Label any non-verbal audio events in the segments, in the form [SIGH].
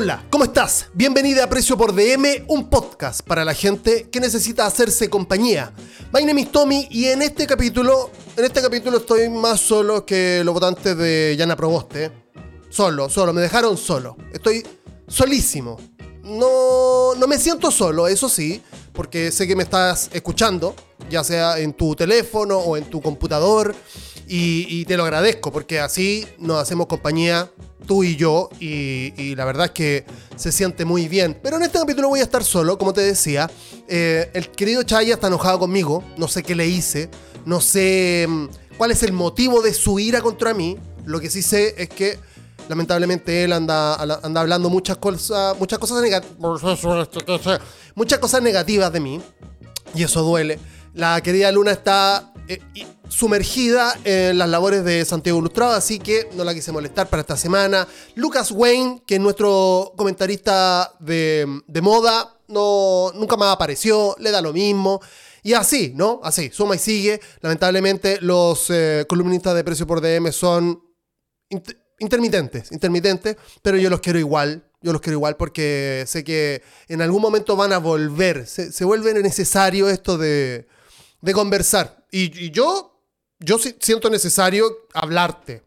Hola, ¿cómo estás? Bienvenida a Precio por DM, un podcast para la gente que necesita hacerse compañía. My name is Tommy y en este capítulo, en este capítulo estoy más solo que los votantes de Yana Proboste. Solo, solo, me dejaron solo. Estoy solísimo. No, no me siento solo, eso sí, porque sé que me estás escuchando, ya sea en tu teléfono o en tu computador, y, te lo agradezco, porque así nos hacemos compañía tú y yo, y, la verdad es que se siente muy bien. Pero en este capítulo voy a estar solo, como te decía. Eh, el querido Chaya está enojado conmigo, no sé qué le hice, no sé mm, cuál es el motivo de su ira contra mí. Lo que sí sé es que lamentablemente él anda, anda hablando muchas cosas, muchas cosas negativas, muchas cosas negativas de mí y eso duele. La querida Luna está eh, sumergida en las labores de Santiago Ilustrado, así que no la quise molestar para esta semana. Lucas Wayne, que es nuestro comentarista de, moda, no, nunca más apareció, le da lo mismo. Y así, ¿no? Así, suma y sigue. Lamentablemente los eh, columnistas de precio por DM son inter- intermitentes, intermitentes, pero yo los quiero igual. Yo los quiero igual porque sé que en algún momento van a volver. Se, vuelve necesario esto de, de conversar. Y yo, yo siento necesario hablarte.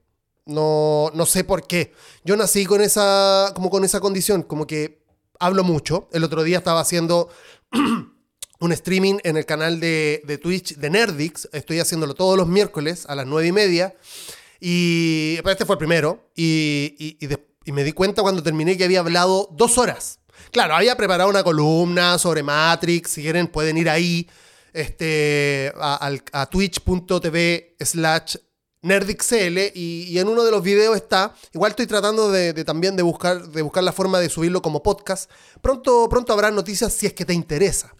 No, no sé por qué. Yo nací con esa, como con esa condición, como que hablo mucho. El otro día estaba haciendo [CLEARS THROAT] un streaming en el canal de, de Twitch de Nerdix. Estoy haciéndolo todos los miércoles a las nueve y media. Y este fue el primero. Y, y- y me di cuenta cuando terminé que había hablado dos horas. Claro, había preparado una columna sobre Matrix. Si quieren, pueden ir ahí este, a, a twitch.tv slash nerdixl y, en uno de los videos está, igual estoy tratando de, también de buscar, de buscar la forma de subirlo como podcast. Pronto, pronto habrá noticias si es que te interesa.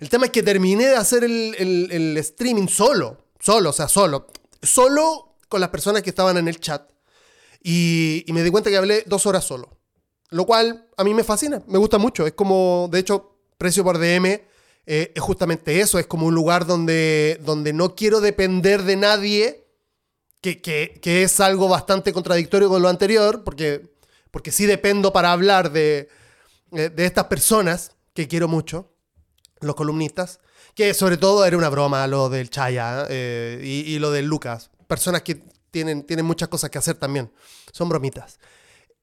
El tema es que terminé de hacer el, el- el streaming solo, solo, o sea, solo, solo con las personas que estaban en el chat. Y, y me di cuenta que hablé dos horas solo. Lo cual a mí me fascina, me gusta mucho. Es como, de hecho, precio por DM eh, es justamente eso. Es como un lugar donde, donde no quiero depender de nadie, que, que- que es algo bastante contradictorio con lo anterior, porque, porque sí dependo para hablar de, eh, de estas personas que quiero mucho los columnistas, que sobre todo era una broma lo del Chaya eh, y, y lo del Lucas. Personas que tienen, tienen muchas cosas que hacer también. Son bromitas.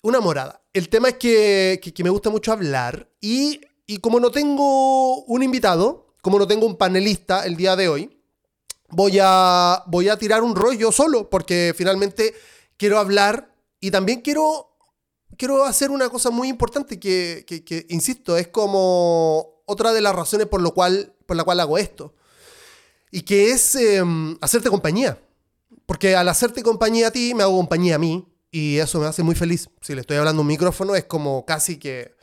Una morada. El tema es que, que- que me gusta mucho hablar y, y como no tengo un invitado, como no tengo un panelista el día de hoy, voy a, voy a tirar un rollo solo porque finalmente quiero hablar y también quiero quiero hacer una cosa muy importante que, insisto, es como otra de las razones por, lo cual, por la cual hago esto. Y que es em, hacerte compañía. Porque al hacerte compañía a ti, me hago compañía a mí. Y eso me hace muy feliz. Si le estoy hablando un micrófono, es como casi que,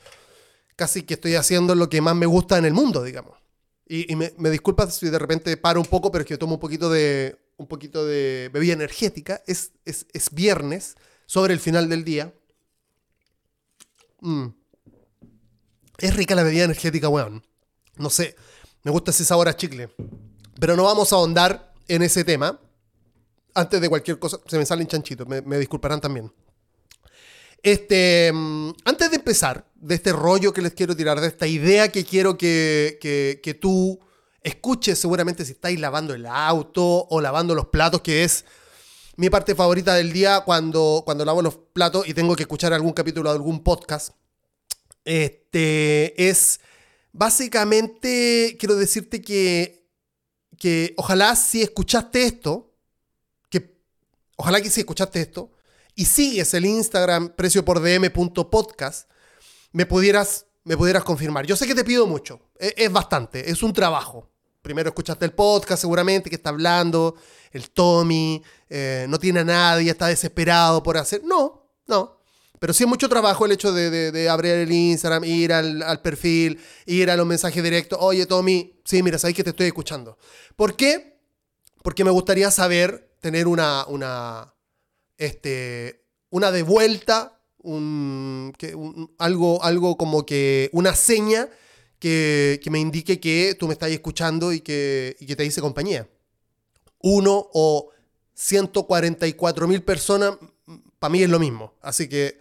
casi que estoy haciendo lo que más me gusta en el mundo, digamos. Y, me, me disculpas si de repente paro un poco, pero es que tomo un poquito de, un poquito de bebida energética. Es, es, es viernes, sobre el final del día. Mm. Es rica la bebida energética, weón. No sé, me gusta ese sabor a chicle. Pero no vamos a ahondar en ese tema. Antes de cualquier cosa, se me salen chanchitos, me, me disculparán también. Este, mm, antes de empezar, de este rollo que les quiero tirar, de esta idea que quiero que, que- que tú escuches seguramente si estáis lavando el auto o lavando los platos, que es mi parte favorita del día cuando, cuando lavo los platos y tengo que escuchar algún capítulo de algún podcast. Este es básicamente, quiero decirte que, que ojalá si escuchaste esto, que ojalá que si escuchaste esto y sigues el Instagram precio por dm.podcast, me pudieras, me pudieras confirmar. Yo sé que te pido mucho, es, es bastante, es un trabajo. Primero escuchaste el podcast seguramente que está hablando, el Tommy, eh, no tiene a nadie, está desesperado por hacer... No, no. Pero sí es mucho trabajo el hecho de, de- abrir el Instagram, ir al, al perfil, ir a los mensajes directos. Oye, Tommy, sí, mira, sabes que te estoy escuchando. ¿Por qué? Porque me gustaría saber, tener una, una, este, una de vuelta, un, que- un- algo, algo como que una seña que, que me indique que tú me estás escuchando y que, y que te hice compañía. Uno o 144 mil personas, para mí es lo mismo. Así que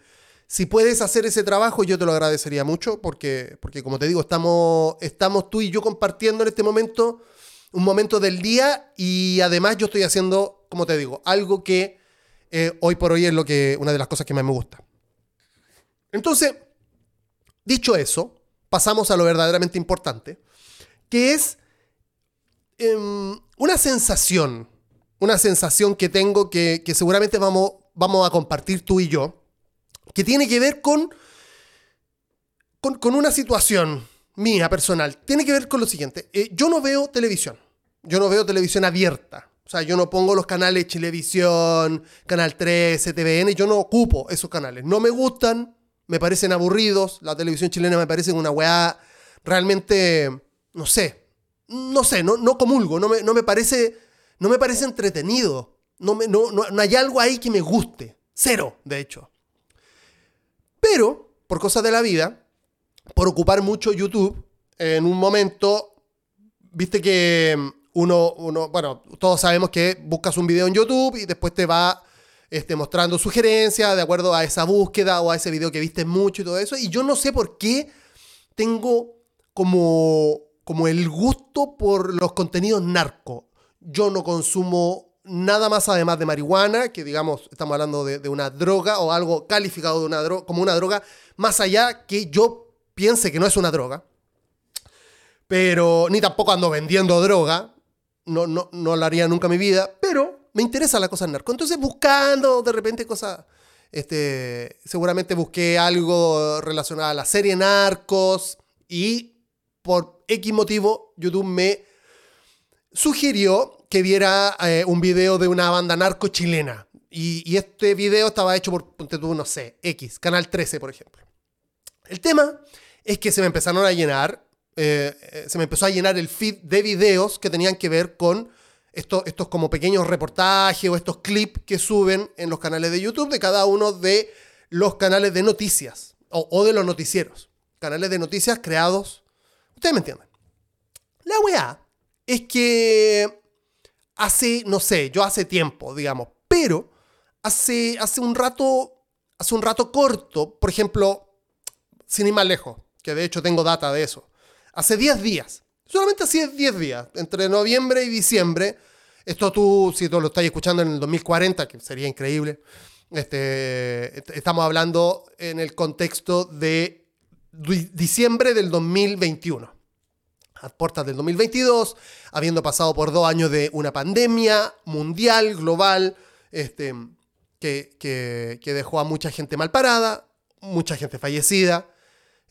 Si puedes hacer ese trabajo, yo te lo agradecería mucho porque, porque como te digo, estamos, estamos tú y yo compartiendo en este momento un momento del día y además yo estoy haciendo, como te digo, algo que eh, hoy por hoy es lo que, una de las cosas que más me gusta. Entonces, dicho eso, pasamos a lo verdaderamente importante, que es em, una sensación, una sensación que tengo que, seguramente vamos, vamos a compartir tú y yo, que tiene que ver con, con, una situación mía personal. Tiene que ver con lo siguiente. Eh, yo no veo televisión. Yo no veo televisión abierta. O sea, yo no pongo los canales Televisión, Canal 13, TVN, yo no ocupo esos canales. No me gustan, me parecen aburridos. La televisión chilena me parece una weá realmente, no sé, no sé, no, no comulgo, no me, no me, parece, no me parece entretenido. No, me, no, no, no hay algo ahí que me guste. Cero, de hecho. Pero, por cosas de la vida, por ocupar mucho YouTube, en un momento, viste que uno, uno, bueno, todos sabemos que buscas un video en YouTube y después te va este, mostrando sugerencias de acuerdo a esa búsqueda o a ese video que viste mucho y todo eso. Y yo no sé por qué tengo como, como el gusto por los contenidos narco. Yo no consumo nada más además de marihuana, que digamos, estamos hablando de, una droga o algo calificado de una droga, como una droga, más allá que yo piense que no es una droga. Pero ni tampoco ando vendiendo droga no, no, no lo haría nunca en mi vida, pero me interesa la cosa narco. Entonces buscando de repente cosas, este, seguramente busqué algo relacionado a la serie Narcos y por X motivo YouTube me sugirió que viera eh, un video de una banda narco chilena. Y, este video estaba hecho por, no sé, X, Canal 13, por ejemplo. El tema es que se me empezaron a llenar eh, eh, se me empezó a llenar el feed de videos que tenían que ver con estos, estos como pequeños reportajes o estos clips que suben en los canales de YouTube de cada uno de los canales de noticias o, de los noticieros. Canales de noticias creados. Ustedes me entienden. La weá es que hace, no sé, yo hace tiempo, digamos, pero hace, hace un rato, hace un rato corto, por ejemplo, sin ir más lejos, que de hecho tengo data de eso hace 10 días. Solamente hace 10 días, entre noviembre y diciembre. Esto tú, si tú lo estás escuchando en el 2040, que sería increíble, este, estamos hablando en el contexto de diciembre del 2021. A puertas del 2022, habiendo pasado por dos años de una pandemia mundial, global, este, que, que dejó a mucha gente mal parada, mucha gente fallecida,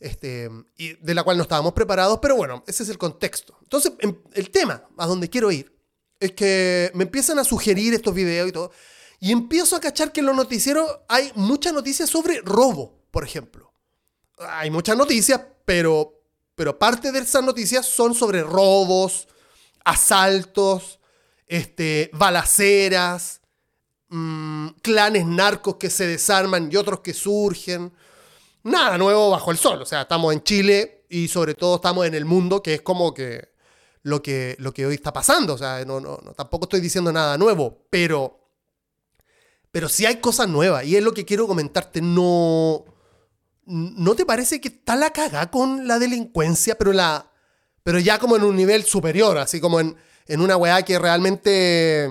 este, de la cual no estábamos preparados, pero bueno, ese es el contexto. Entonces, em, el tema a donde quiero ir es que me empiezan a sugerir estos videos y todo, y empiezo a cachar que en los noticieros hay muchas noticias sobre robo, por ejemplo. Hay muchas noticias, pero, pero parte de esas noticias son sobre robos, asaltos, este, balaceras, mm, clanes narcos que se desarman y otros que surgen nada nuevo bajo el sol. O sea, estamos en Chile y sobre todo estamos en el mundo, que es como que lo que, lo que hoy está pasando. O sea, no, no, tampoco estoy diciendo nada nuevo, pero, pero sí hay cosas nuevas. Y es lo que quiero comentarte. No, ¿no te parece que está la caga con la delincuencia, pero, la, pero ya como en un nivel superior, así como en, en una weá que realmente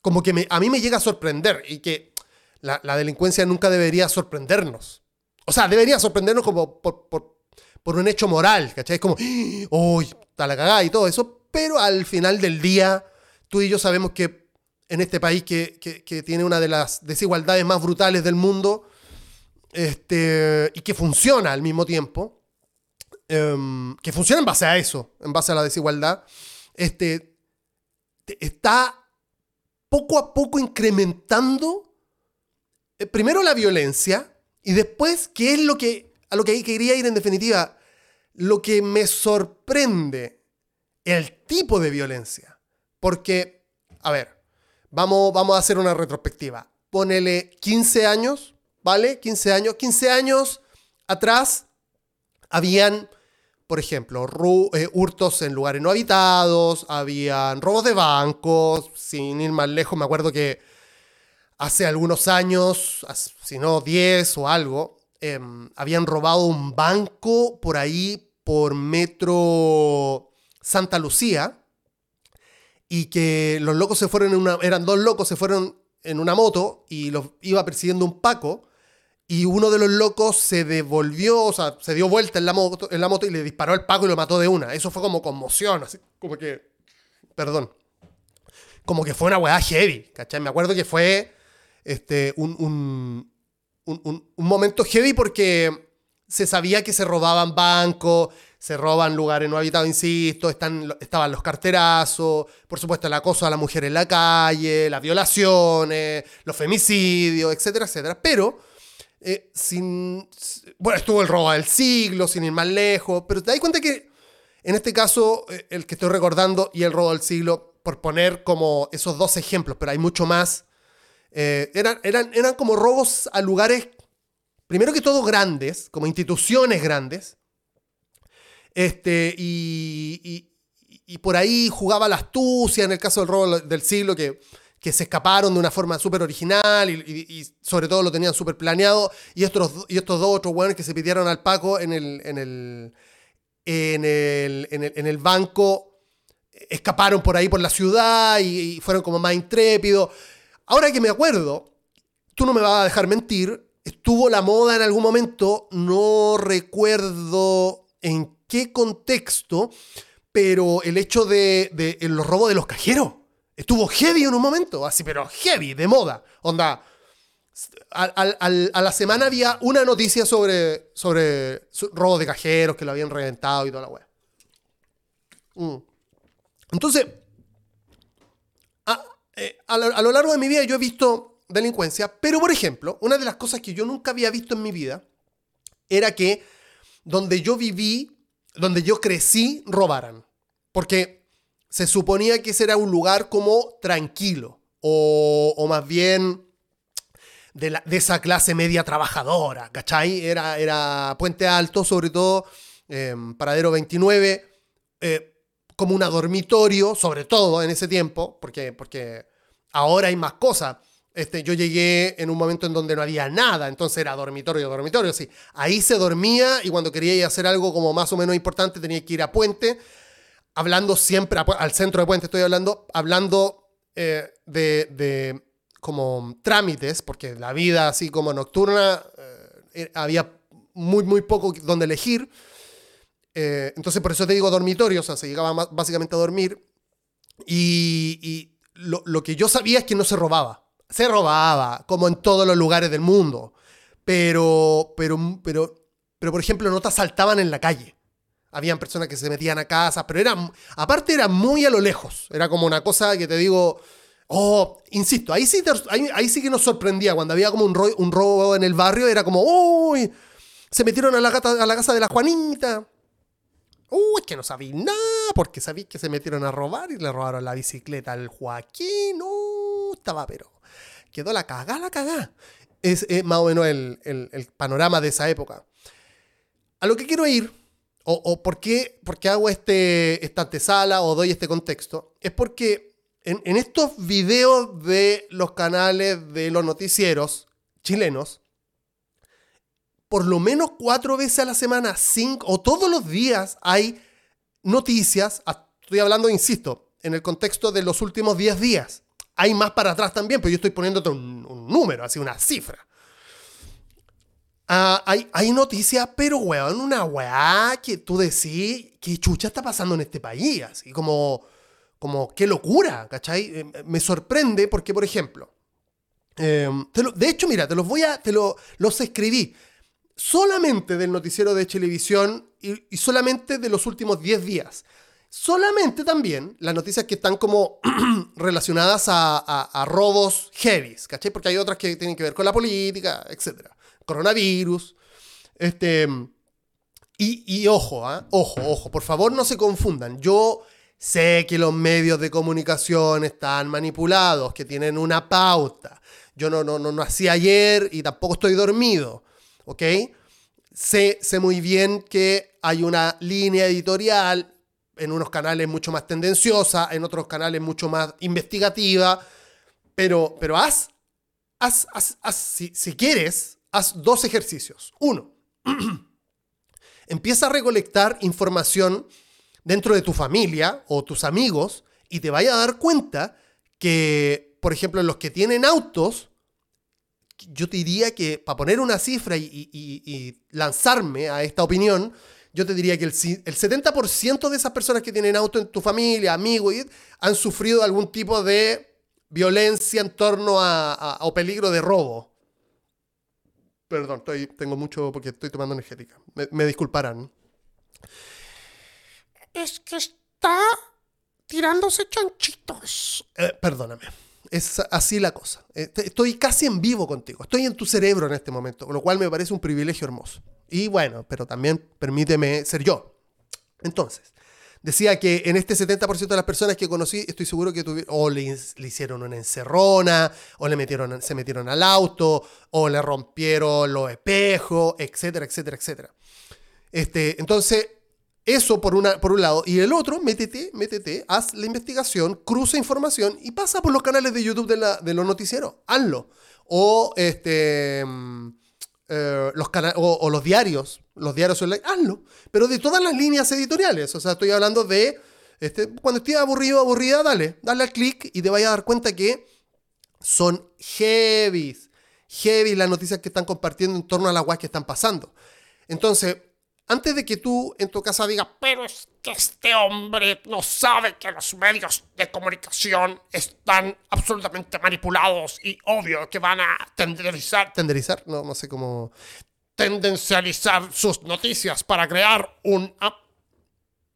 como que a mí me llega a sorprender y que la, la delincuencia nunca debería sorprendernos. O sea, debería sorprendernos como por, un hecho moral, ¿cachai? Es como, [GASPS] uy, la cagada y todo eso, pero al final del día, tú y yo sabemos que en este país que, tiene una de las desigualdades más brutales del mundo este, y que funciona al mismo tiempo, em, que funciona en base a eso, en base a la desigualdad, este, está poco a poco incrementando eh, primero la violencia, y después, ¿qué es lo que, a lo que quería ir en definitiva? Lo que me sorprende, el tipo de violencia. Porque, a ver, vamos, vamos a hacer una retrospectiva. Ponele 15 años, ¿vale? 15 años. 15 años atrás habían, por ejemplo, eh, hurtos en lugares no habitados, habían robos de bancos, sin ir más lejos, me acuerdo que hace algunos años, si no 10 o algo, em, habían robado un banco por ahí, por metro Santa Lucía, y que los locos se fueron en una, eran dos locos, se fueron en una moto y los iba persiguiendo un Paco, y uno de los locos se devolvió, o sea, se dio vuelta en la moto, en la moto y le disparó al Paco y lo mató de una. Eso fue como conmoción, así, como que, perdón, como que fue una weá heavy, ¿cachai? Me acuerdo que fue este, un, un, un, un momento heavy porque se sabía que se robaban bancos, se roban lugares no habitados, insisto, están, estaban los carterazos, por supuesto el acoso a la mujer en la calle, las violaciones, los femicidios, etcétera, etcétera. Pero, eh, sin, bueno, estuvo el robo del siglo, sin ir más lejos, pero te das cuenta que en este caso, eh, el que estoy recordando y el robo del siglo, por poner como esos dos ejemplos, pero hay mucho más, eh, eran, eran, eran como robos a lugares, primero que todo grandes, como instituciones grandes, este, y, y, por ahí jugaba la astucia en el caso del robo del siglo, que, que se escaparon de una forma súper original y, sobre todo lo tenían súper planeado. Y estos, y estos dos otros buenos que se pidieron al Paco en el, en el, en el, en el, en el banco escaparon por ahí por la ciudad y, fueron como más intrépidos. Ahora que me acuerdo, tú no me vas a dejar mentir, estuvo la moda en algún momento, no recuerdo en qué contexto, pero el hecho de, de, los robos de los cajeros estuvo heavy en un momento, así, pero heavy, de moda. Onda, a la semana había una noticia sobre, sobre robos de cajeros que lo habían reventado y toda la wea. Mm. Entonces, eh, a, lo, largo de mi vida yo he visto delincuencia, pero por ejemplo, una de las cosas que yo nunca había visto en mi vida era que donde yo viví donde yo crecí robaran. Porque se suponía que ese era un lugar como tranquilo, o, o más bien de, esa clase media trabajadora, ¿cachai? Era, era Puente Alto, sobre todo, eh, Paradero 29, eh, como un dormitorio, sobre todo en ese tiempo, porque, porque ahora hay más cosas. Este, yo llegué en un momento en donde no había nada, entonces era dormitorio, dormitorio, sí. Ahí se dormía y cuando quería hacer algo como más o menos importante tenía que ir a Puente, hablando siempre, al centro de Puente estoy hablando, hablando eh, de, de, como trámites, porque la vida así como nocturna eh, eh, había muy, muy poco donde elegir. Entonces por eso te digo dormitorio, o sea, se llegaba básicamente a dormir. Y, y lo, lo que yo sabía es que no se robaba se robaba, como en todos los lugares del mundo. Pero, pero, pero, pero, por ejemplo, no te asaltaban en la calle. Habían personas que se metían a casa, pero era, aparte era muy a lo lejos. Era como una cosa que te digo, oh, insisto, ahí sí, ahí, sí que nos sorprendía. Cuando había como un, un robo en el barrio, era como, uy, se metieron a la, a la casa de la Juanita. Uy, que no sabía nada, porque sabí que se metieron a robar y le robaron la bicicleta al Joaquín. Uh, estaba pero quedó la cagá, la cagá. Es más o menos el, panorama de esa época. A lo que quiero ir, o, por, qué, hago este, esta antesala o doy este contexto, es porque en estos videos de los canales de los noticieros chilenos, por lo menos cuatro veces a la semana, cinco o todos los días hay noticias, estoy hablando, insisto, en el contexto de los últimos 10 días. Hay más para atrás también, pero yo estoy poniéndote un, un número, así una cifra. Ah, hay, hay noticias, pero weón, una weá que tú decís, ¿qué chucha está pasando en este país? Así como, como qué locura, ¿cachai? Eh, me sorprende porque, por ejemplo, eh, de hecho, mira, te los voy a, te lo, los escribí solamente del noticiero de televisión y, y solamente de los últimos 10 días. Solamente también las noticias que están como [CLEARS THROAT] relacionadas a, robos heavies, ¿cachai? Porque hay otras que tienen que ver con la política, etc. Coronavirus. Este, y, ojo, ¿ah? ojo, ojo, por favor no se confundan. Yo sé que los medios de comunicación están manipulados, que tienen una pauta. Yo no, no, no nací ayer y tampoco estoy dormido, ¿ok? Sé, sé muy bien que hay una línea editorial en unos canales mucho más tendenciosa, en otros canales mucho más investigativa, pero, pero haz, haz, haz, si, si, quieres, haz dos ejercicios. Uno, [CLEARS THROAT] empieza a recolectar información dentro de tu familia o tus amigos y te vaya a dar cuenta que, por ejemplo, los que tienen autos, yo te diría que para poner una cifra y, lanzarme a esta opinión, yo te diría que el, 70% de esas personas que tienen auto en tu familia, amigos, han sufrido algún tipo de violencia en torno a, o peligro de robo. Perdón, estoy, tengo mucho porque estoy tomando energética. Me, disculparán. Es que está tirándose chanchitos. Eh, perdóname es así la cosa. Eh, estoy casi en vivo contigo, estoy en tu cerebro en este momento, lo cual me parece un privilegio hermoso. Y bueno, pero también permíteme ser yo. Entonces, decía que en este 70% de las personas que conocí, estoy seguro que tuvieron, o le, hicieron una encerrona, o le metieron, se metieron al auto, o le rompieron los espejos, etcétera, etcétera, etcétera. Este, entonces, eso por, una, por un lado. Y el otro, métete, métete, haz la investigación, cruza información y pasa por los canales de YouTube de, la, de los noticieros. Hazlo. O, este, mm, eh, los o, los diarios, los diarios online, hazlo. Pero de todas las líneas editoriales. O sea, estoy hablando de, este, cuando estés aburrido, aburrida, dale, dale al clic y te vayas a dar cuenta que son heavy, heavy las noticias que están compartiendo en torno a las guas que están pasando. Entonces, antes de que tú en tu casa digas, pero es que este hombre no sabe que los medios de comunicación están absolutamente manipulados y obvio que van a tenderizar. ¿Tenderizar? No, no sé cómo. Tendencializar sus noticias para crear un.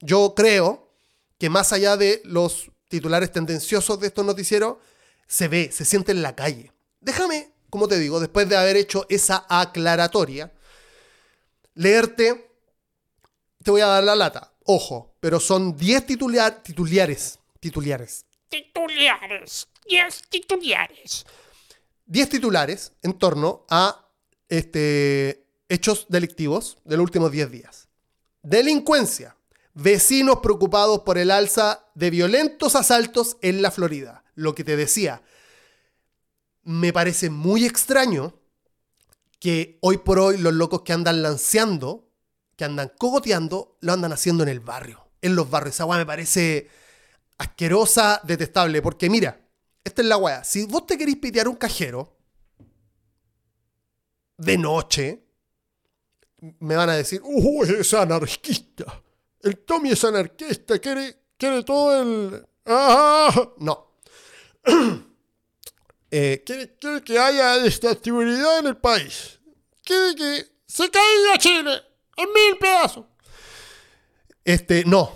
Yo creo que más allá de los titulares tendenciosos de estos noticieros, se ve, se siente en la calle. Déjame, como te digo, después de haber hecho esa aclaratoria, leerte te voy a dar la lata. Ojo, pero son 10 titular, titulares. Titulares. Titulares. 10 titulares. 10 titulares en torno a este, hechos delictivos de los últimos 10 días. Delincuencia. Vecinos preocupados por el alza de violentos asaltos en la Florida. Lo que te decía. Me parece muy extraño que hoy por hoy los locos que andan lanceando que andan cogoteando, lo andan haciendo en el barrio, en los barrios. Esa weá me parece asquerosa, detestable, porque mira, esta es la weá. Si vos te querés pitear un cajero de noche, me van a decir, ¡Uy, es anarquista! El Tommy es anarquista, quiere, quiere todo el... ¡Ah! No. [CLEARS THROAT] eh, quiere, que haya en el país. Quiere que se caiga Chile en mil pedazos. Este, no,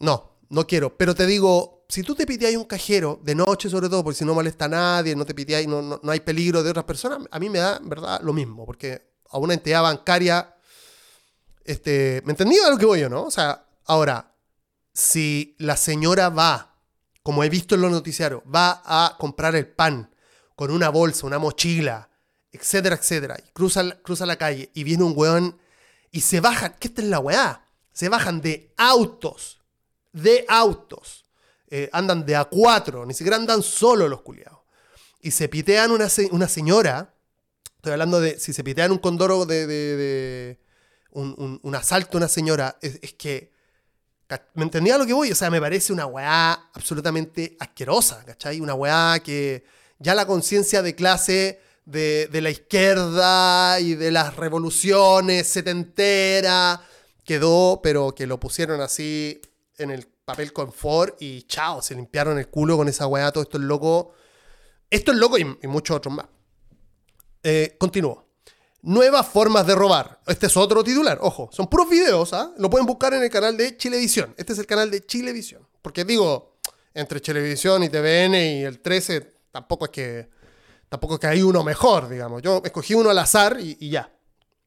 no, no quiero. Pero te digo, si tú te piteáis un cajero, de noche sobre todo, porque si no molesta a nadie, no te piteáis, no, no, hay peligro de otras personas, a mí me da, verdad, lo mismo, porque a una entidad bancaria, este, ¿me entendí a lo que voy yo, no? O sea, ahora, si la señora va, como he visto en los noticiarios, va a comprar el pan con una bolsa, una mochila, etcétera, etcétera, y cruza, cruza la calle y viene un weón y se bajan, ¿qué esta es la weá? Se bajan de autos, de autos. Eh, andan de a cuatro, ni siquiera andan solo los culiados. Y se pitean una, una señora, estoy hablando de si se pitean un condoro de, de, un, un, asalto a una señora, es, es, que, ¿me entendía lo que voy? O sea, me parece una weá absolutamente asquerosa, ¿cachai? Una weá que ya la conciencia de clase de, la izquierda y de las revoluciones setentera quedó, pero que lo pusieron así en el papel confort y chao, se limpiaron el culo con esa weá, todo esto es loco. Esto es loco y, muchos otros más. Eh, continúo. Nuevas formas de robar. Este es otro titular, ojo, son puros videos, ¿ah? Lo pueden buscar en el canal de Chilevisión. Este es el canal de Chilevisión. Porque digo, entre Chilevisión y TVN y el 13, tampoco es que Tampoco que hay uno mejor, digamos. Yo escogí uno al azar y, ya.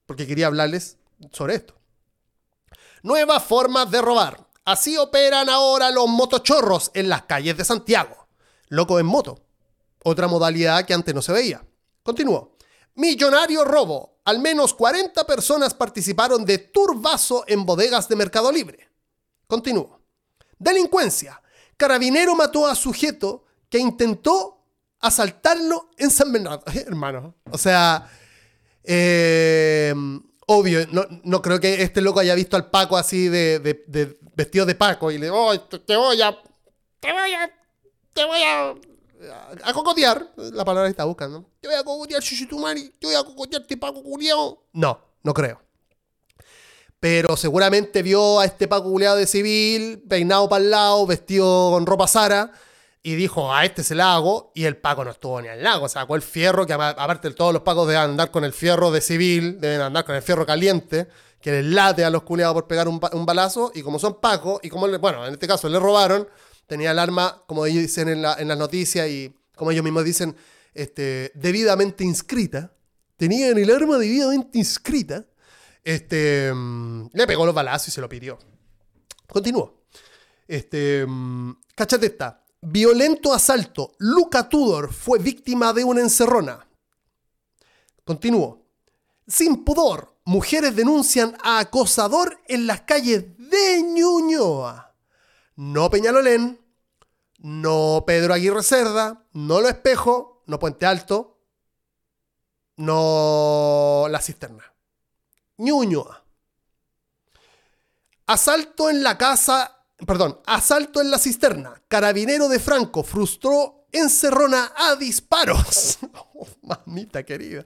Porque quería hablarles sobre esto. Nuevas formas de robar. Así operan ahora los motochorros en las calles de Santiago. Loco en moto. Otra modalidad que antes no se veía. Continúo. Millonario robo. Al menos 40 personas participaron de turbazo en bodegas de Mercado Libre. Continúo. Delincuencia. Carabinero mató a sujeto que intentó asaltarlo en San Bernardo. [LAUGHS] Hermano, o sea, Eh, obvio, no, no creo que este loco haya visto al Paco así de, de- vestido de Paco y le oh, te, voy a. Te voy a. Te voy a. A cocotear. La palabra que está buscando. Te voy a cocotear, Chuchitumari. Te voy a cocotearte, Paco culiao. No, no creo. Pero seguramente vio a este Paco culiao de civil, peinado para el lado, vestido con ropa Sara, y dijo, a este se la hago, y el Paco no estuvo ni al lago, sacó el fierro, que aparte de todos los Pacos deben andar con el fierro de civil, deben andar con el fierro caliente, que les late a los culiados por pegar un, ba- un balazo, y como son Pacos, y como, bueno, en este caso le robaron, tenía el arma, como ellos dicen en, la- en las noticias, y como ellos mismos dicen, este, debidamente inscrita, tenían el arma debidamente inscrita, este, mm, le pegó los balazos y se lo pidió. Continúo. Este, mm, cáchate esta. Violento asalto. Luca Tudor fue víctima de una encerrona. Continúo. Sin pudor. Mujeres denuncian a acosador en las calles de Ñuñoa. No Peñalolén. No Pedro Aguirre Cerda. No Lo Espejo. No Puente Alto. No La Cisterna. Ñuñoa. Asalto en la casa, perdón, asalto en la cisterna. Carabinero de Franco frustró encerrona a disparos. [LAUGHS] Oh, mamita querida.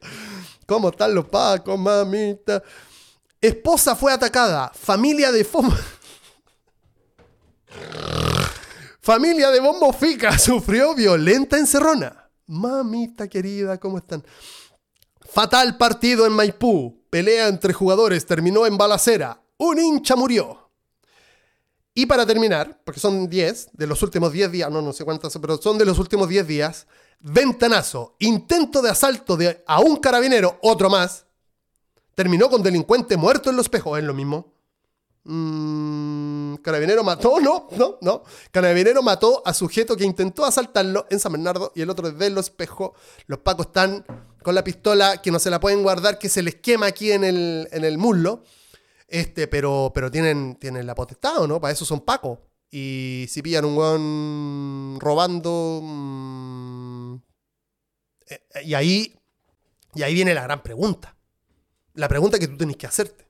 ¿Cómo están los pacos, mamita? Esposa fue atacada. Familia de Foma. [LAUGHS] Familia de Bombo Fica [LAUGHS] sufrió violenta encerrona. Mamita querida, ¿cómo están? Fatal partido en Maipú. Pelea entre jugadores terminó en balacera. Un hincha murió. Y para terminar, porque son 10 de los últimos 10 días, no, no sé cuántas, pero son de los últimos 10 días, ventanazo, intento de asalto de, a un carabinero, otro más, terminó con delincuente muerto en los espejos, es lo mismo. Mm, carabinero mató, [LAUGHS] no, no, no. Carabinero mató a sujeto que intentó asaltarlo en San Bernardo y el otro de los espejos. Los pacos están con la pistola que no se la pueden guardar, que se les quema aquí en el, en el muslo. Este, pero, pero tienen, tienen la potestad, ¿o no? Para eso son pacos. Y si pillan un weón robando. mm, eh, y ahí. Y ahí viene la gran pregunta. La pregunta que tú tenés que hacerte.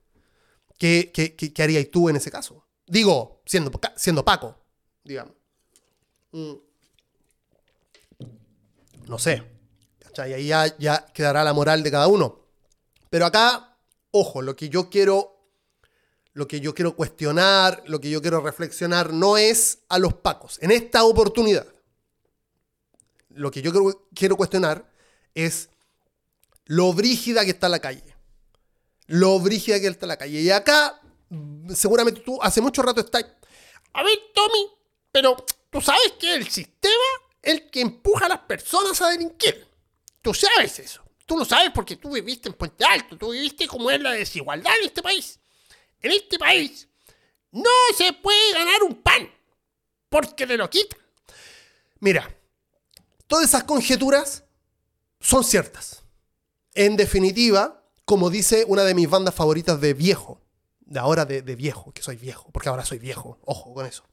¿Qué, qué, qué, qué harías tú en ese caso? Digo, siendo, siendo Paco, digamos. Mm. No sé. ¿cachai? Ahí ya quedará la moral de cada uno. Pero acá, ojo, lo que yo quiero lo que yo quiero cuestionar, lo que yo quiero reflexionar, no es a los pacos. En esta oportunidad, lo que yo quiero, cuestionar es lo brígida que está la calle. Lo brígida que está la calle. Y acá, seguramente tú hace mucho rato estás... A ver, Tommy, pero tú sabes que el sistema es el que empuja a las personas a delinquir. Tú sabes eso. Tú lo sabes porque tú viviste en Puente Alto, tú viviste cómo es la desigualdad en este país. En este país no se puede ganar un pan porque te lo quitan. Mira, todas esas conjeturas son ciertas. En definitiva, como dice una de mis bandas favoritas de viejo, de ahora de, viejo, que soy viejo, porque ahora soy viejo, ojo con eso.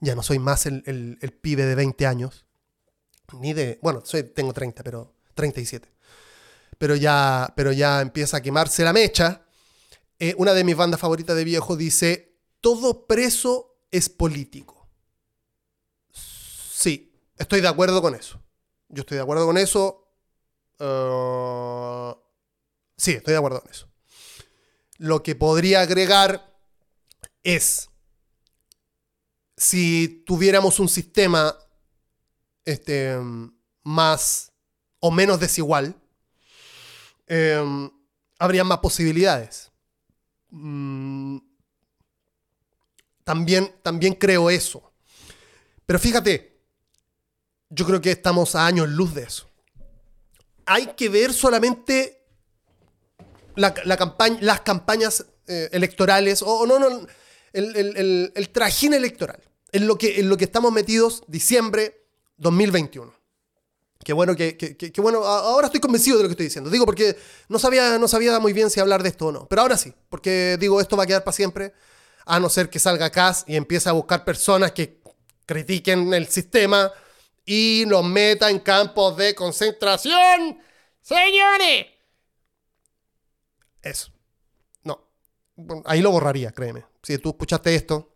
Ya no soy más el pibe de 20 años, ni de, bueno, soy, tengo 30, pero 37. Pero ya, pero ya empieza a quemarse la mecha. Eh, una de mis bandas favoritas de viejo dice, todo preso es político. Sí, estoy de acuerdo con eso. Yo estoy de acuerdo con eso. Eh, sí, estoy de acuerdo con eso. Lo que podría agregar es, si tuviéramos un sistema este, más o menos desigual, eh, habría más posibilidades. Mm, también, también creo eso. Pero fíjate, yo creo que estamos a años luz de eso. Hay que ver solamente la, la campaña, las campañas eh, electorales, o no, no, el, el- el- el trajín electoral, en lo, que, en lo que estamos metidos diciembre 2021. Qué bueno que, que- que- que bueno, ahora estoy convencido de lo que estoy diciendo. Digo porque no sabía, no sabía muy bien si hablar de esto o no. Pero ahora sí, porque digo, esto va a quedar para siempre, a no ser que salga Cas y empiece a buscar personas que critiquen el sistema y los meta en campos de concentración. Señores, Eso. No. Ahí lo borraría, créeme. Si tú escuchaste esto,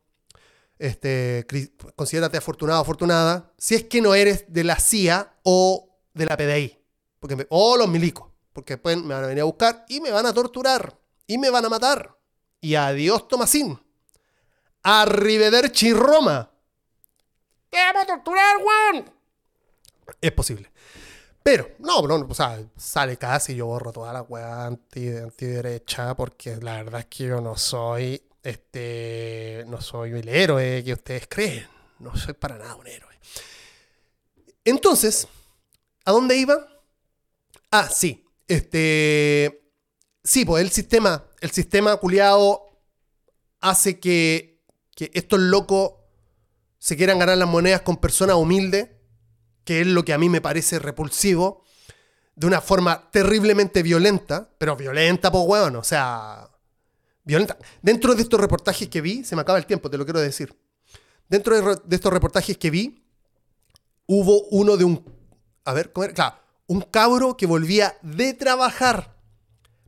este, considérate afortunado, afortunada. Si es que no eres de la CIA o de la PDI. Porque me- o los milicos. Porque después me van a venir a buscar y me van a torturar. Y me van a matar. Y adiós, Tomasín. Arrivederci, Roma. ¡Te vamos a torturar, weón! Es posible. Pero, no, no, o sea, sale casi, yo borro toda la weá anti, antiderecha, porque la verdad es que yo no soy, este, no soy el héroe que ustedes creen. No soy para nada un héroe. Entonces, ¿a dónde iba? Ah, sí. Este. Sí, pues el sistema, el sistema culiado hace que, que estos locos se quieran ganar las monedas con personas humildes que es lo que a mí me parece repulsivo, de una forma terriblemente violenta, pero violenta, pues, weón, o sea, Dentro de estos reportajes que vi, se me acaba el tiempo, te lo quiero decir. Dentro de, estos reportajes que vi, hubo uno de un, a ver, ¿cómo era? Claro, un cabro que volvía de trabajar,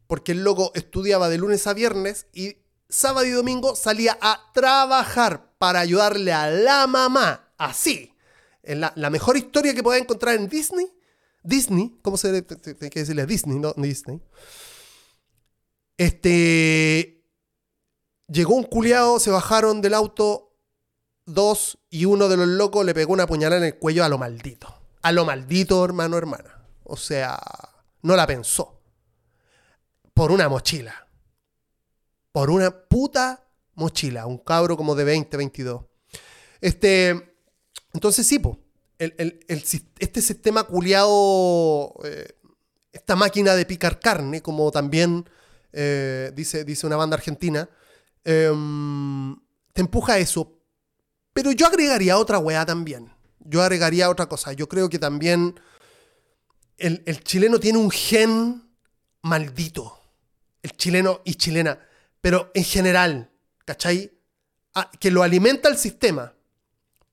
porque el loco estudiaba de lunes a viernes y sábado y domingo salía a trabajar para ayudarle a la mamá, así en la, mejor historia que puedas encontrar en Disney. Disney, ¿cómo se hay que decirle? Disney, no Disney. Este. Llegó un culiao, se bajaron del auto dos y uno de los locos le pegó una puñalada en el cuello a lo maldito. A lo maldito, hermano, hermana. O sea, no la pensó. Por una mochila. Por una puta mochila. Un cabro como de 20, 22. Este. Entonces sí, po, este sistema culiado, eh, esta máquina de picar carne, como también eh, dice, dice una banda argentina, em, te empuja a eso. Pero yo agregaría otra weá también. Yo agregaría otra cosa. Yo creo que también el, el chileno tiene un gen maldito. El chileno y chilena. Pero en general, ¿cachai? Ah, que lo alimenta el sistema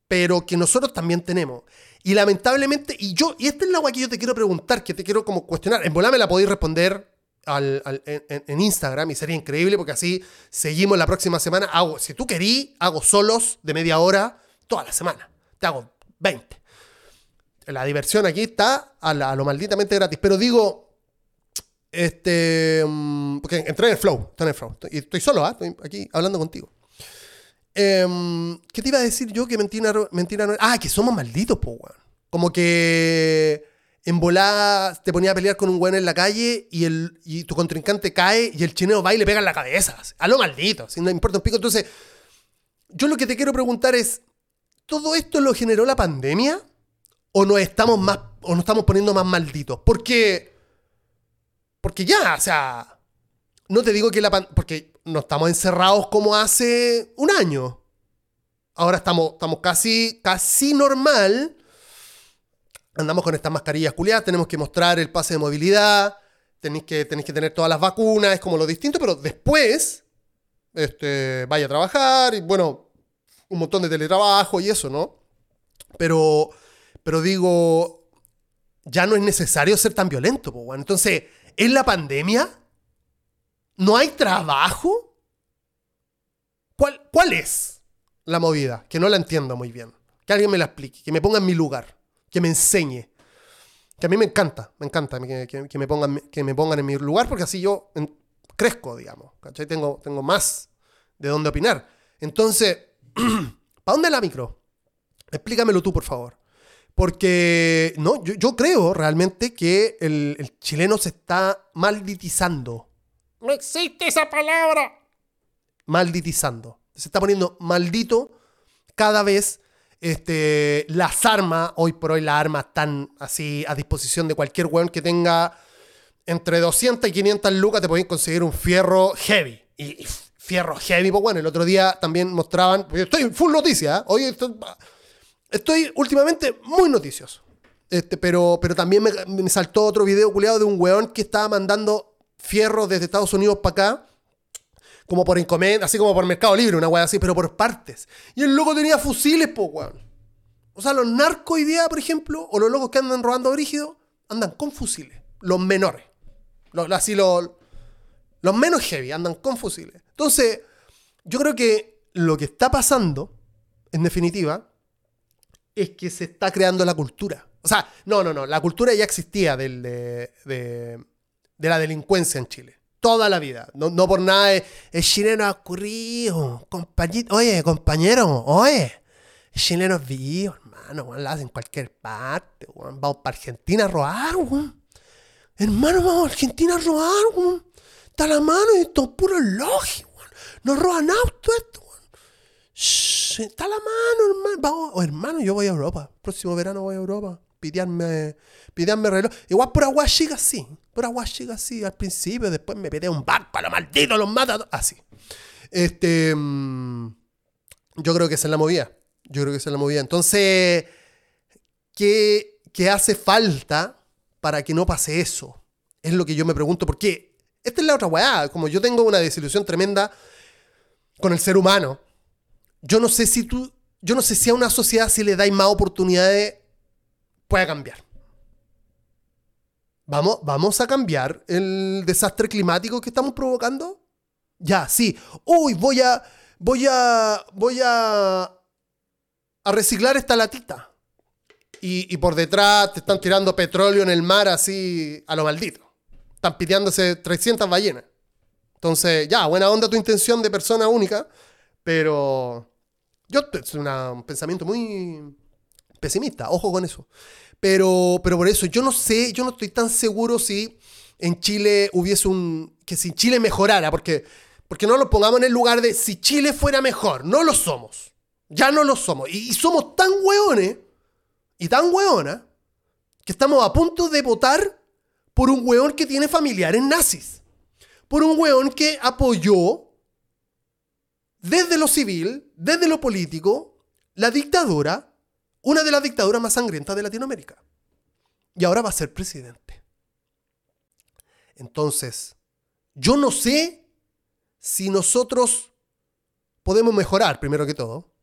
pero que nosotros también tenemos. Y lamentablemente, y yo, y esta es la agua que yo te quiero preguntar, que te quiero como cuestionar. En volá me la podéis responder en, Instagram y sería increíble porque así seguimos la próxima semana. Hago, si tú querís, hago solos de media hora toda la semana. Te hago 20. La diversión aquí está a, la- a lo malditamente gratis. Pero digo, este, mm, porque entré en el flow, estoy en el flow. Estoy- solo, ¿ah? estoy aquí hablando contigo. Em, ¿Qué te iba a decir yo que mentira, mentira no Ah, que somos malditos, po, weón. Como que en volada te ponía a pelear con un weón en la calle y, el, y tu contrincante cae y el chileno va y le pega en la cabeza. A lo maldito, si no importa un pico. Entonces, yo lo que te quiero preguntar es, ¿todo esto lo generó la pandemia? ¿O nos estamos más, o nos estamos poniendo más malditos? Porque, porque ya, o sea, no te digo que la pandemia, porque no estamos encerrados como hace un año. Ahora estamos, estamos casi, casi normal. Andamos con estas mascarillas culiadas, tenemos que mostrar el pase de movilidad, tenéis que, tener todas las vacunas, es como lo distinto, pero después este, vaya a trabajar y bueno, un montón de teletrabajo y eso, ¿no? Pero, digo, ya no es necesario ser tan violento. Entonces, ¿es la pandemia? ¿No hay trabajo? ¿Cuál, ¿Cuál es la movida? Que no la entiendo muy bien. Que alguien me la explique, que me ponga en mi lugar, que me enseñe. Que a mí me encanta, me encanta que, que- que me, pongan, que me pongan en mi lugar porque así yo en- crezco, digamos. ¿cachai? Tengo, tengo más de dónde opinar. Entonces, [CLEARS THROAT] ¿para dónde la micro? Explícamelo tú, por favor. Porque no, yo, yo creo realmente que el, el chileno se está malditizando. No existe esa palabra. malditizando. Se está poniendo maldito cada vez este, las armas, hoy por hoy las armas están así a disposición de cualquier weón que tenga entre 200 y 500 lucas, te pueden conseguir un fierro heavy. Y, fierro heavy, pues bueno, el otro día también mostraban, estoy full noticia, ¿eh? hoy estoy, últimamente muy noticioso. Este, pero, pero también me, me saltó otro video culiado de un weón que estaba mandando fierros desde Estados Unidos para acá como por encomenda, así como por Mercado Libre, una weá así, pero por partes. Y el loco tenía fusiles, po, weón. O sea, los narcos por ejemplo, o los locos que andan robando brígido, andan con fusiles. Los menores. Los, así los. Los menos heavy andan con fusiles. Entonces, yo creo que lo que está pasando, en definitiva, es que se está creando la cultura. O sea, no, no, no. La cultura ya existía del, de, de, de la delincuencia en Chile. Toda la vida. No, no por nada es, el chileno ha ocurrido. Oye, compañero, oye. El chileno es vivo, hermano. weón, lo hacen en cualquier parte. Vamos para Argentina a robar, weón. Hermano, vamos a Argentina a robar, weón. Está la mano y esto es puro lógico, weón. No roban auto esto, está la mano, hermano. Vamos, oh, hermano, yo voy a Europa. Próximo verano voy a Europa. Pidearme, pidearme reloj. Igual por agua chica, sí. Por agua chica, sí. Al principio, después me pide un barco a los malditos, los mata. Así. Este. mm, yo creo que esa es la movida. Yo creo que esa es la movida. Entonces, ¿qué, qué hace falta para que no pase eso? Es lo que yo me pregunto. Porque esta es la otra weá. Como yo tengo una desilusión tremenda con el ser humano. Yo no sé si tú. Yo no sé si a una sociedad si le dais más oportunidades pueda cambiar. Vamos, vamos a cambiar el desastre climático que estamos provocando. Ya, sí. Uy, voy a. Voy a. Voy a. A reciclar esta latita. Y, por detrás te están tirando petróleo en el mar así a lo maldito. Están piteándose 300 ballenas. Entonces, ya, buena onda tu intención de persona única. Pero. Yo, es un pensamiento muy pesimista, ojo con eso. Pero, pero por eso, yo no sé, yo no estoy tan seguro si en Chile hubiese un. que si Chile mejorara, porque, porque no lo pongamos en el lugar de si Chile fuera mejor. No lo somos. Ya no lo somos. Y, y somos tan hueones y tan hueonas que estamos a punto de votar por un hueón que tiene familiares nazis. Por un hueón que apoyó desde lo civil, desde lo político, la dictadura, una de las dictaduras más sangrientas de Latinoamérica. Y ahora va a ser presidente. Entonces, yo no sé si nosotros podemos mejorar, primero que todo.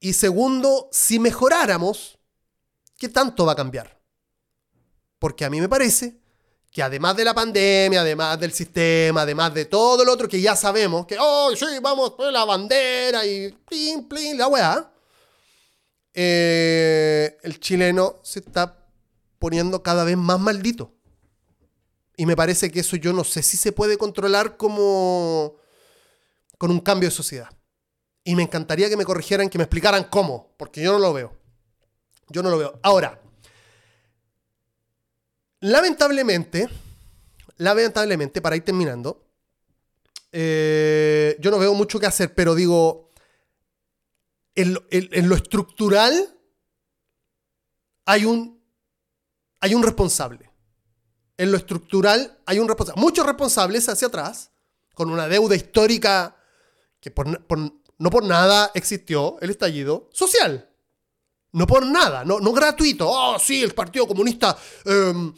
Y segundo, si mejoráramos, ¿qué tanto va a cambiar? Porque a mí me parece que además de la pandemia, además del sistema, además de todo lo otro que ya sabemos, que, oh, sí, vamos la bandera y plin, plin, la weá, eh, el chileno se está poniendo cada vez más maldito. Y me parece que eso yo no sé si se puede controlar como con un cambio de sociedad. Y me encantaría que me corrigieran, que me explicaran cómo, porque yo no lo veo. Yo no lo veo. Ahora, lamentablemente, lamentablemente, para ir terminando, eh, yo no veo mucho que hacer, pero digo, en lo, estructural hay un, hay un responsable. En lo estructural hay un responsable. Muchos responsables hacia atrás, con una deuda histórica que por- no por nada existió el estallido social. No por nada, no, no gratuito. Oh, sí, el Partido Comunista. em,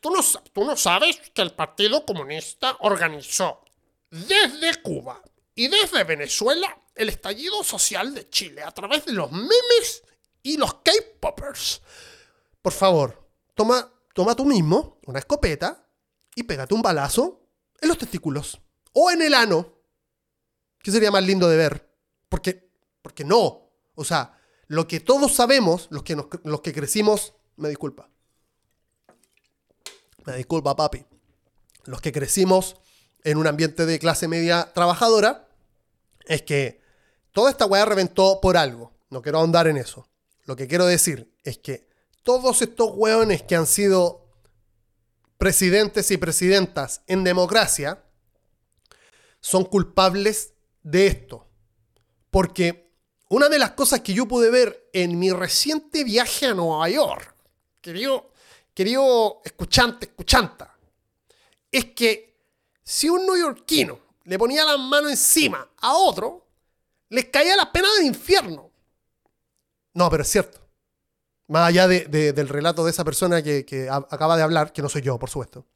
¿Tú no, tú no sabes que el Partido Comunista organizó desde Cuba y desde Venezuela el estallido social de Chile a través de los memes y los K-Poppers. por favor, toma, toma tú mismo una escopeta y pégate un balazo en los testículos o en el ano, que sería más lindo de ver. Porque, porque no. O sea, lo que todos sabemos, los que, nos- los que crecimos, me disculpa. Me disculpa, papi. Los que crecimos en un ambiente de clase media trabajadora, es que toda esta weá reventó por algo. No quiero ahondar en eso. Lo que quiero decir es que todos estos weones que han sido presidentes y presidentas en democracia son culpables de esto. Porque una de las cosas que yo pude ver en mi reciente viaje a Nueva York, querido, querido escuchante, escuchanta, es que si un neoyorquino le ponía las manos encima a otro, les caía la pena del infierno. No, pero es cierto. Más allá de- de- del relato de esa persona que, que acaba de hablar, que no soy yo, por supuesto.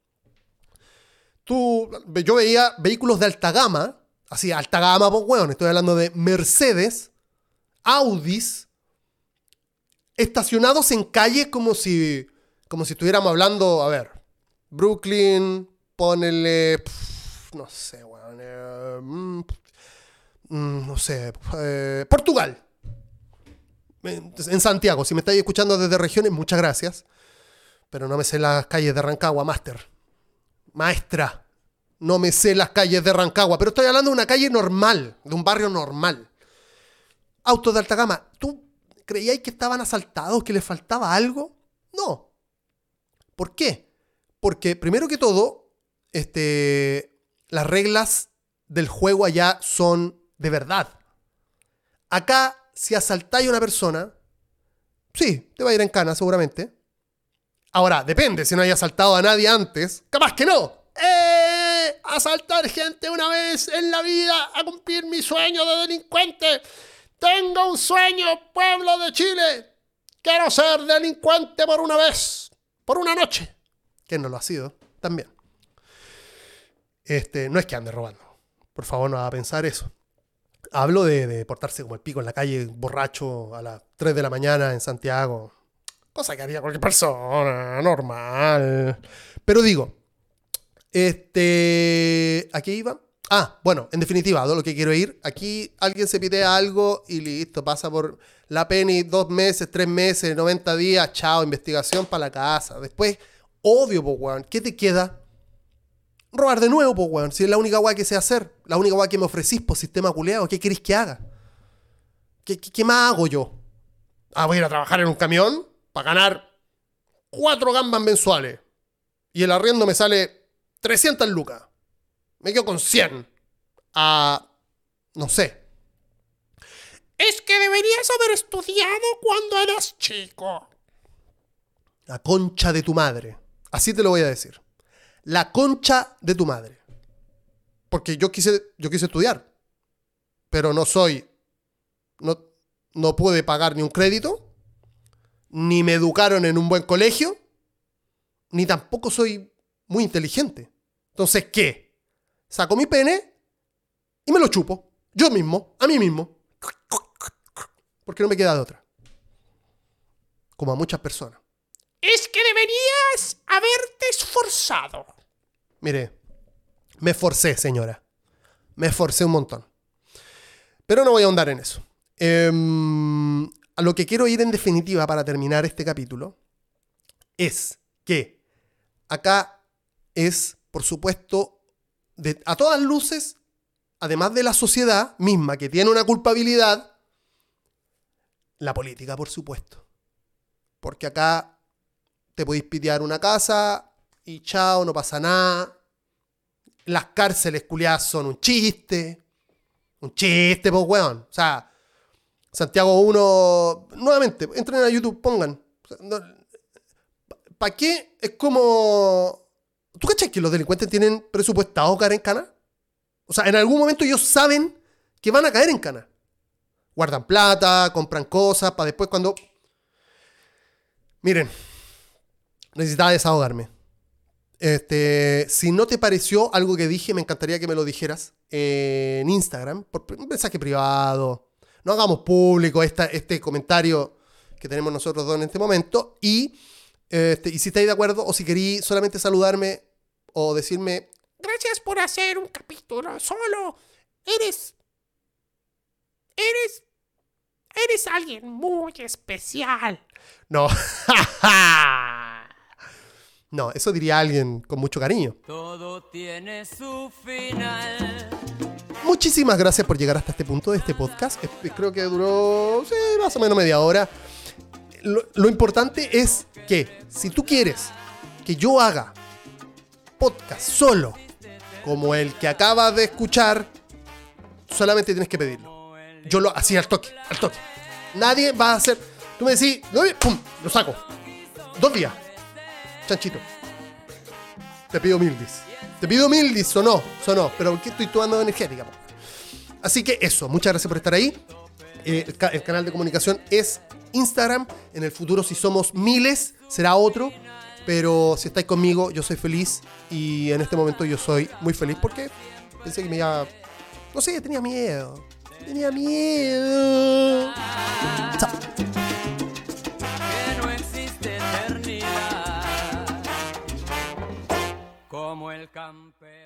Tú, yo veía vehículos de alta gama, así, alta gama, pues, weón, estoy hablando de Mercedes, Audis, estacionados en calles como si, como si estuviéramos hablando, a ver, Brooklyn, ponele. no sé, weón. eh, mm, no sé. eh, Portugal. En Santiago. Si me estáis escuchando desde regiones, muchas gracias. Pero no me sé las calles de Rancagua, máster. Maestra. No me sé las calles de Rancagua. Pero estoy hablando de una calle normal. De un barrio normal. Autos de alta gama. ¿Tú creíais que estaban asaltados? ¿Que les faltaba algo? No. ¿Por qué? Porque, primero que todo, este, las reglas del juego allá son de verdad. Acá, si asaltáis a una persona, sí, te va a ir en cana seguramente. Ahora, depende, si no hay asaltado a nadie antes, capaz que no. ¡Eh! Asaltar gente una vez en la vida a cumplir mi sueño de delincuente. Tengo un sueño, pueblo de Chile. Quiero ser delincuente por una vez, por una noche. ¿Quién no lo ha sido? También. Este, no es que ande robando. Por favor, no va a pensar eso. Hablo de, portarse como el pico en la calle, borracho, a las 3 de la mañana en Santiago. Cosa que haría cualquier persona, normal. Pero digo, este. ¿A qué iba? Ah, bueno, en definitiva, a lo que quiero ir. Aquí alguien se pide algo y listo, pasa por la penny dos meses, tres meses, 90 días, chao, investigación para la casa. Después, obvio, pues, ¿qué te queda? Robar de nuevo, pues, weón. Si es la única weá que sé hacer, la única weá que me ofrecís por sistema culeado, ¿qué queréis que haga? ¿Qué, qué, qué más hago yo? Ah, voy a ir a trabajar en un camión para ganar cuatro gambas mensuales. Y el arriendo me sale 300 lucas. Me quedo con 100. A. No sé. Es que deberías haber estudiado cuando eras chico. La concha de tu madre. Así te lo voy a decir. La concha de tu madre. Porque yo quise, yo quise estudiar. Pero no soy. No, no pude pagar ni un crédito. Ni me educaron en un buen colegio. Ni tampoco soy muy inteligente. Entonces, ¿qué? Saco mi pene y me lo chupo. Yo mismo, a mí mismo. Porque no me queda de otra. Como a muchas personas. Es que deberías haberte esforzado. Mire, me esforcé, señora. Me esforcé un montón. Pero no voy a ahondar en eso. Em, a lo que quiero ir en definitiva para terminar este capítulo es que acá es, por supuesto, de- a todas luces, además de la sociedad misma que tiene una culpabilidad, la política, por supuesto. Porque acá te podéis pitear una casa y chao, no pasa nada. Las cárceles culiadas son un chiste. Un chiste, pues, weón. O sea, Santiago 1, nuevamente, entren a YouTube, pongan. ¿Para qué? Es como... ¿Tú cachas que los delincuentes tienen presupuestado caer en cana? O sea, en algún momento ellos saben que van a caer en cana. Guardan plata, compran cosas, para después cuando... Miren, necesitaba desahogarme. Este, si no te pareció algo que dije, me encantaría que me lo dijeras en Instagram, por un mensaje privado. No hagamos público esta- este comentario que tenemos nosotros dos en este momento. Y, este, si estáis de acuerdo, o si queréis solamente saludarme o decirme, Gracias por hacer un capítulo solo. Eres. Eres. Eres alguien muy especial. no. [LAUGHS] [LAUGHS] no, eso diría alguien con mucho cariño. Todo tiene su final. Muchísimas gracias por llegar hasta este punto de este podcast. Creo que duró sí, más o menos media hora. Lo, lo importante es que si tú quieres que yo haga podcast solo, como el que acabas de escuchar, solamente tienes que pedirlo. Yo lo hacía al toque, al toque. Nadie va a hacer. Tú me decís, "No, ¡pum! Lo saco. Dos días. Chanchito. Te pido mildis. Te pido mildis, sonó, sonó. Pero ¿qué estoy tomando energética? Así que eso, muchas gracias por estar ahí. Eh, el, el canal de comunicación es Instagram. En el futuro, si somos miles, será otro. Pero si estáis conmigo, yo soy feliz. Y en este momento yo soy muy feliz porque pensé que me iba. No sé, tenía miedo. Tenía miedo. Chao. Campeón.